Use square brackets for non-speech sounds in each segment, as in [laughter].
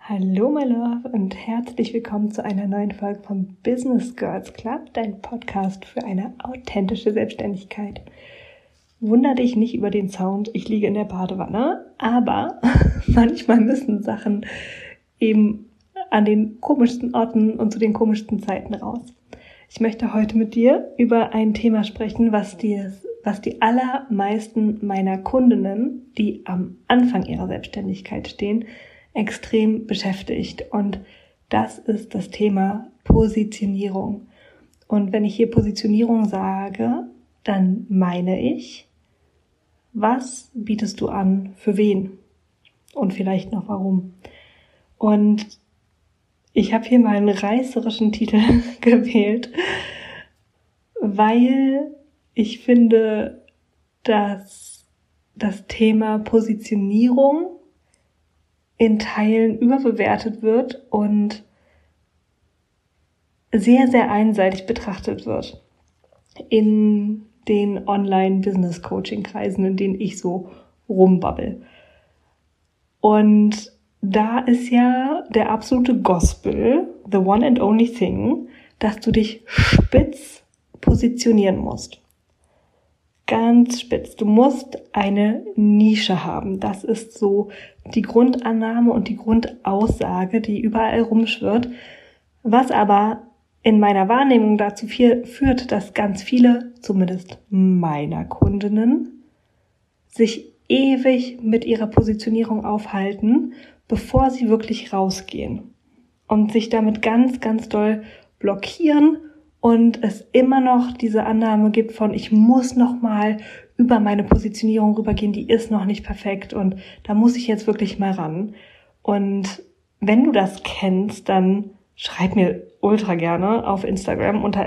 Hallo, my love, und herzlich willkommen zu einer neuen Folge vom Business Girls Club, dein Podcast für eine authentische Selbstständigkeit. Wunder dich nicht über den Sound, ich liege in der Badewanne, aber [laughs] manchmal müssen Sachen eben an den komischsten Orten und zu den komischsten Zeiten raus. Ich möchte heute mit dir über ein Thema sprechen, was dir, was die allermeisten meiner Kundinnen, die am Anfang ihrer Selbstständigkeit stehen, extrem beschäftigt. Und das ist das Thema Positionierung. Und wenn ich hier Positionierung sage, dann meine ich, was bietest du an, für wen und vielleicht noch warum. Und ich habe hier mal einen reißerischen Titel [laughs] gewählt, weil ich finde, dass das Thema Positionierung in Teilen überbewertet wird und sehr, sehr einseitig betrachtet wird in den Online-Business-Coaching-Kreisen, in denen ich so rumbabbel. Und da ist ja der absolute Gospel, the one and only thing, dass du dich spitz positionieren musst. Ganz spitz. Du musst eine Nische haben. Das ist so die Grundannahme und die Grundaussage, die überall rumschwirrt. Was aber in meiner Wahrnehmung dazu führt, dass ganz viele, zumindest meiner Kundinnen, sich ewig mit ihrer Positionierung aufhalten, bevor sie wirklich rausgehen und sich damit ganz, ganz doll blockieren und es immer noch diese Annahme gibt von ich muss noch mal über meine Positionierung rübergehen, die ist noch nicht perfekt und da muss ich jetzt wirklich mal ran. Und wenn du das kennst, dann schreib mir ultra gerne auf Instagram unter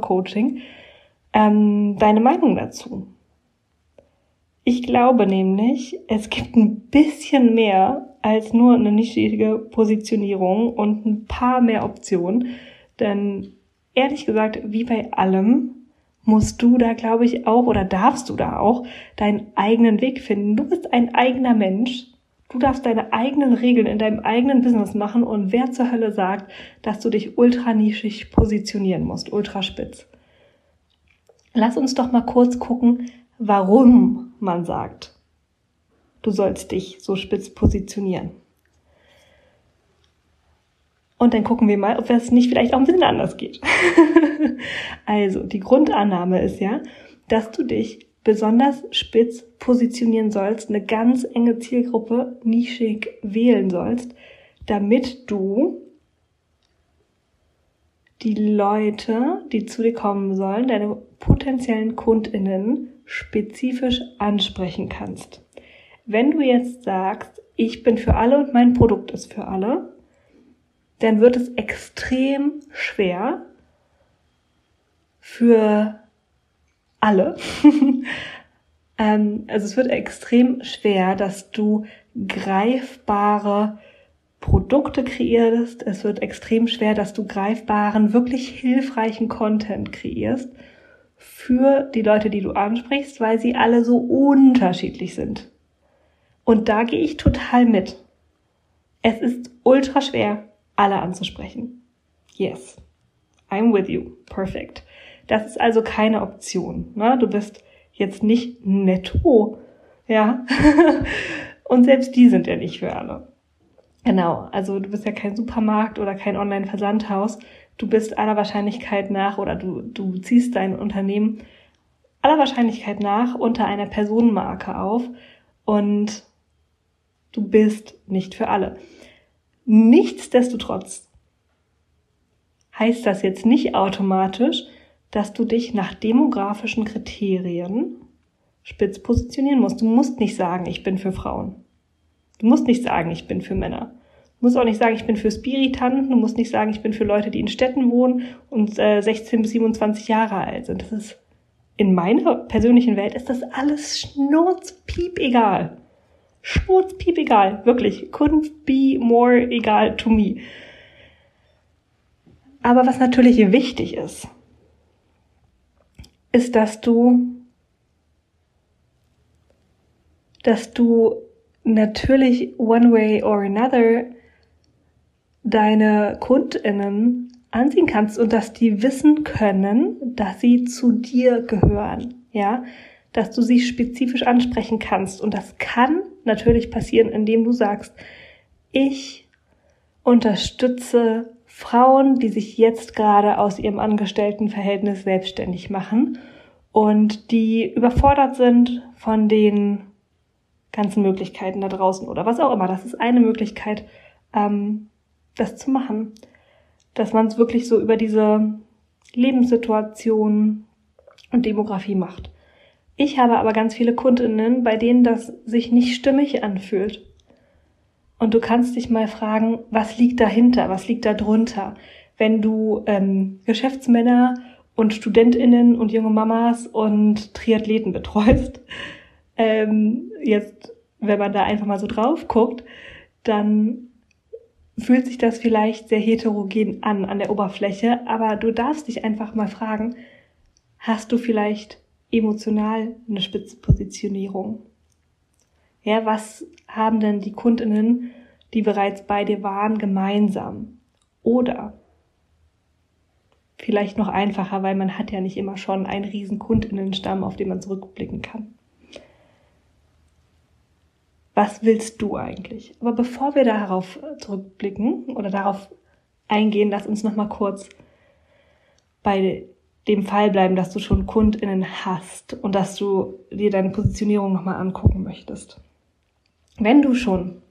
Coaching ähm, deine Meinung dazu. Ich glaube nämlich, es gibt ein bisschen mehr als nur eine nischige Positionierung und ein paar mehr Optionen. Denn ehrlich gesagt, wie bei allem, musst du da, glaube ich, auch oder darfst du da auch deinen eigenen Weg finden. Du bist ein eigener Mensch. Du darfst deine eigenen Regeln in deinem eigenen Business machen und wer zur Hölle sagt, dass du dich ultra nischig positionieren musst, ultra spitz. Lass uns doch mal kurz gucken, warum man sagt, du sollst dich so spitz positionieren. Und dann gucken wir mal, ob das nicht vielleicht auch ein bisschen anders geht. [laughs] also, die Grundannahme ist ja, dass du dich besonders spitz positionieren sollst, eine ganz enge Zielgruppe nischig wählen sollst, damit du die Leute, die zu dir kommen sollen, deine potenziellen Kundinnen spezifisch ansprechen kannst. Wenn du jetzt sagst, ich bin für alle und mein Produkt ist für alle, dann wird es extrem schwer für alle. [laughs] ähm, also es wird extrem schwer, dass du greifbare Produkte kreierst. Es wird extrem schwer, dass du greifbaren, wirklich hilfreichen Content kreierst für die Leute, die du ansprichst, weil sie alle so unterschiedlich sind. Und da gehe ich total mit. Es ist ultra schwer, alle anzusprechen. Yes. I'm with you. Perfect. Das ist also keine Option. Ne? Du bist jetzt nicht netto. Ja. [laughs] Und selbst die sind ja nicht für alle. Genau. Also du bist ja kein Supermarkt oder kein Online-Versandhaus. Du bist aller Wahrscheinlichkeit nach oder du, du ziehst dein Unternehmen aller Wahrscheinlichkeit nach unter einer Personenmarke auf und Du bist nicht für alle. Nichtsdestotrotz heißt das jetzt nicht automatisch, dass du dich nach demografischen Kriterien spitz positionieren musst. Du musst nicht sagen, ich bin für Frauen. Du musst nicht sagen, ich bin für Männer. Du musst auch nicht sagen, ich bin für Spiritanten. Du musst nicht sagen, ich bin für Leute, die in Städten wohnen und äh, 16 bis 27 Jahre alt sind. Das ist in meiner persönlichen Welt ist das alles schnurzpiep egal schmutzpiep egal. Wirklich. Couldn't be more egal to me. Aber was natürlich wichtig ist, ist, dass du, dass du natürlich one way or another deine KundInnen ansehen kannst und dass die wissen können, dass sie zu dir gehören. Ja, dass du sie spezifisch ansprechen kannst und das kann natürlich passieren, indem du sagst, ich unterstütze Frauen, die sich jetzt gerade aus ihrem Angestelltenverhältnis selbstständig machen und die überfordert sind von den ganzen Möglichkeiten da draußen oder was auch immer. Das ist eine Möglichkeit, ähm, das zu machen. Dass man es wirklich so über diese Lebenssituation und Demografie macht. Ich habe aber ganz viele Kundinnen, bei denen das sich nicht stimmig anfühlt. Und du kannst dich mal fragen, was liegt dahinter, was liegt da drunter? Wenn du ähm, Geschäftsmänner und Studentinnen und junge Mamas und Triathleten betreust, [laughs] ähm, jetzt, wenn man da einfach mal so drauf guckt, dann fühlt sich das vielleicht sehr heterogen an an der Oberfläche, aber du darfst dich einfach mal fragen, hast du vielleicht emotional eine Spitzenpositionierung? Ja, was haben denn die Kundinnen, die bereits bei dir waren, gemeinsam? Oder vielleicht noch einfacher, weil man hat ja nicht immer schon einen riesen Kundinnenstamm, auf den man zurückblicken kann was willst du eigentlich? Aber bevor wir darauf zurückblicken oder darauf eingehen, lass uns noch mal kurz bei dem Fall bleiben, dass du schon KundInnen hast und dass du dir deine Positionierung noch mal angucken möchtest. Wenn du schon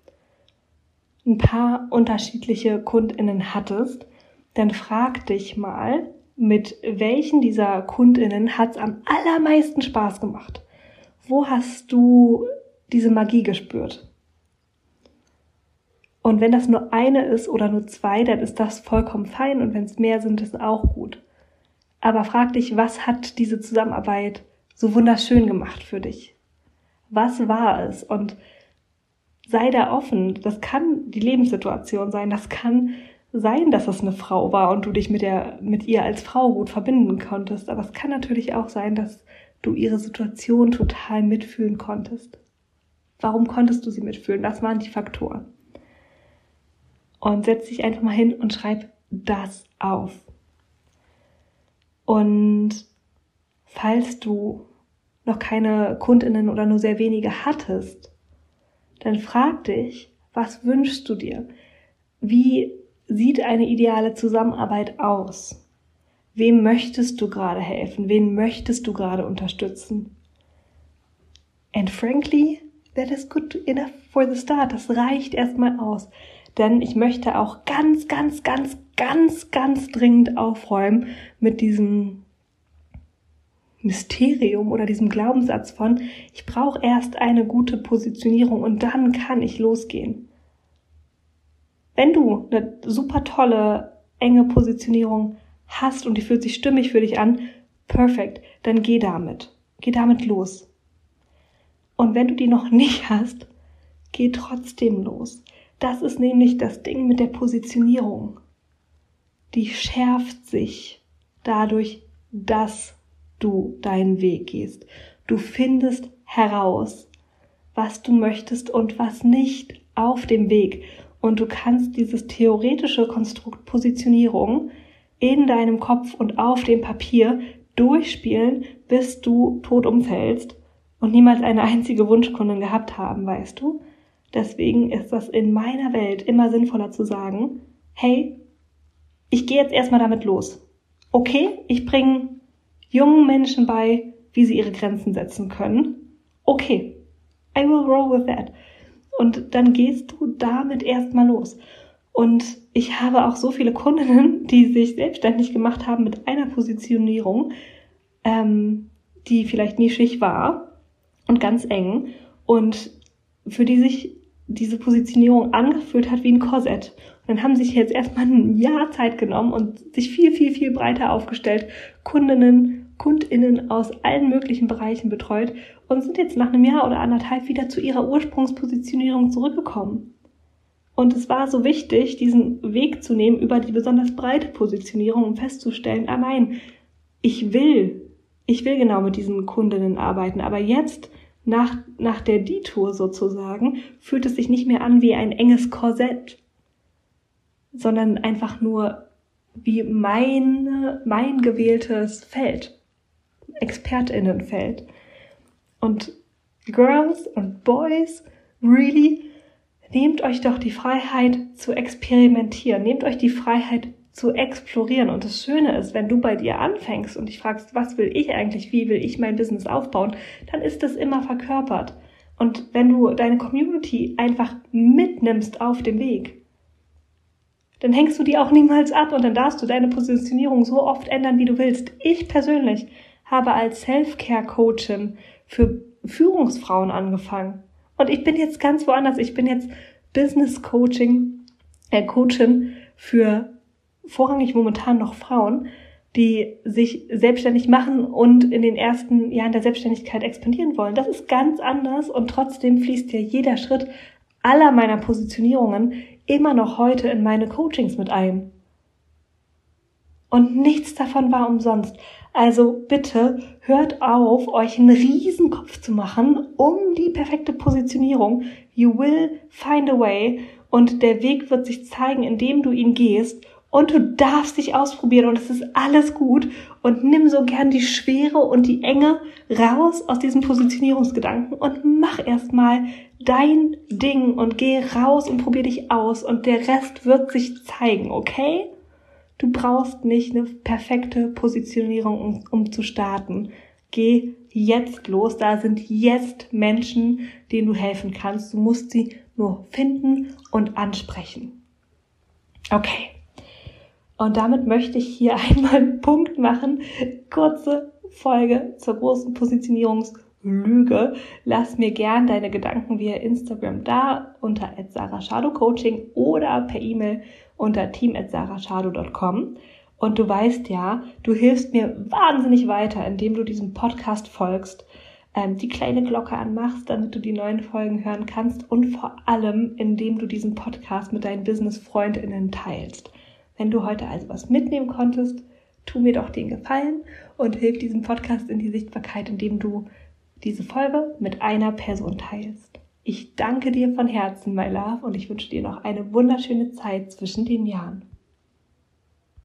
ein paar unterschiedliche KundInnen hattest, dann frag dich mal, mit welchen dieser KundInnen hat's am allermeisten Spaß gemacht? Wo hast du diese Magie gespürt. Und wenn das nur eine ist oder nur zwei, dann ist das vollkommen fein und wenn es mehr sind, ist auch gut. Aber frag dich, was hat diese Zusammenarbeit so wunderschön gemacht für dich? Was war es? Und sei da offen. Das kann die Lebenssituation sein. Das kann sein, dass es eine Frau war und du dich mit der, mit ihr als Frau gut verbinden konntest. Aber es kann natürlich auch sein, dass du ihre Situation total mitfühlen konntest. Warum konntest du sie mitfühlen? Was waren die Faktoren? Und setz dich einfach mal hin und schreib das auf. Und falls du noch keine Kundinnen oder nur sehr wenige hattest, dann frag dich, was wünschst du dir? Wie sieht eine ideale Zusammenarbeit aus? Wem möchtest du gerade helfen? Wen möchtest du gerade unterstützen? And frankly, that is good enough for the start. Das reicht erstmal aus. Denn ich möchte auch ganz, ganz, ganz, ganz, ganz dringend aufräumen mit diesem Mysterium oder diesem Glaubenssatz von, ich brauche erst eine gute Positionierung und dann kann ich losgehen. Wenn du eine super tolle, enge Positionierung hast und die fühlt sich stimmig für dich an, perfekt, dann geh damit. Geh damit los. Und wenn du die noch nicht hast, geh trotzdem los. Das ist nämlich das Ding mit der Positionierung. Die schärft sich dadurch, dass du deinen Weg gehst. Du findest heraus, was du möchtest und was nicht auf dem Weg. Und du kannst dieses theoretische Konstrukt Positionierung in deinem Kopf und auf dem Papier durchspielen, bis du tot umfällst und niemals eine einzige Wunschkundin gehabt haben, weißt du? Deswegen ist das in meiner Welt immer sinnvoller zu sagen, hey, ich gehe jetzt erstmal damit los. Okay, ich bringe jungen Menschen bei, wie sie ihre Grenzen setzen können. Okay, I will roll with that. Und dann gehst du damit erstmal los. Und ich habe auch so viele Kundinnen, [laughs] die sich selbstständig gemacht haben mit einer Positionierung, ähm, die vielleicht nischig war, und ganz eng und für die sich diese Positionierung angefühlt hat wie ein Korsett. Und dann haben sich jetzt erstmal ein Jahr Zeit genommen und sich viel, viel, viel breiter aufgestellt, Kundinnen, KundInnen aus allen möglichen Bereichen betreut und sind jetzt nach einem Jahr oder anderthalb wieder zu ihrer Ursprungspositionierung zurückgekommen. Und es war so wichtig, diesen Weg zu nehmen über die besonders breite Positionierung, um festzustellen, ah nein, ich will, ich will genau mit diesen Kundinnen arbeiten, aber jetzt nach, nach der Detour sozusagen, fühlt es sich nicht mehr an wie ein enges Korsett, sondern einfach nur wie mein, mein gewähltes Feld, ExpertInnenfeld. Und Girls und Boys, really, nehmt euch doch die Freiheit zu experimentieren, nehmt euch die Freiheit zu explorieren. Und das Schöne ist, wenn du bei dir anfängst und dich fragst, was will ich eigentlich, wie will ich mein Business aufbauen, dann ist das immer verkörpert. Und wenn du deine Community einfach mitnimmst auf dem Weg, dann hängst du die auch niemals ab und dann darfst du deine Positionierung so oft ändern, wie du willst. Ich persönlich habe als Self-Care-Coachin für Führungsfrauen angefangen. Und ich bin jetzt ganz woanders. Ich bin jetzt Business Coaching, äh, Coachin für vorrangig momentan noch Frauen, die sich selbstständig machen und in den ersten Jahren der Selbstständigkeit expandieren wollen. Das ist ganz anders und trotzdem fließt ja jeder Schritt aller meiner Positionierungen immer noch heute in meine Coachings mit ein. Und nichts davon war umsonst. Also bitte hört auf, euch einen Riesenkopf zu machen um die perfekte Positionierung. You will find a way und der Weg wird sich zeigen, indem du ihn gehst und du darfst dich ausprobieren und es ist alles gut und nimm so gern die Schwere und die Enge raus aus diesem Positionierungsgedanken und mach erstmal dein Ding und geh raus und probier dich aus und der Rest wird sich zeigen, okay? Du brauchst nicht eine perfekte Positionierung, um, um zu starten. Geh jetzt los. Da sind jetzt Menschen, denen du helfen kannst. Du musst sie nur finden und ansprechen. Okay. Und damit möchte ich hier [laughs] einmal einen Punkt machen. Kurze Folge zur großen Positionierungslüge. Lass mir gern deine Gedanken via Instagram da unter Coaching oder per E-Mail unter team.sarashado.com. Und du weißt ja, du hilfst mir wahnsinnig weiter, indem du diesem Podcast folgst, ähm, die kleine Glocke anmachst, damit du die neuen Folgen hören kannst und vor allem, indem du diesen Podcast mit deinen Business-FreundInnen teilst. Wenn du heute also was mitnehmen konntest, tu mir doch den Gefallen und hilf diesem Podcast in die Sichtbarkeit, indem du diese Folge mit einer Person teilst. Ich danke dir von Herzen, my love, und ich wünsche dir noch eine wunderschöne Zeit zwischen den Jahren.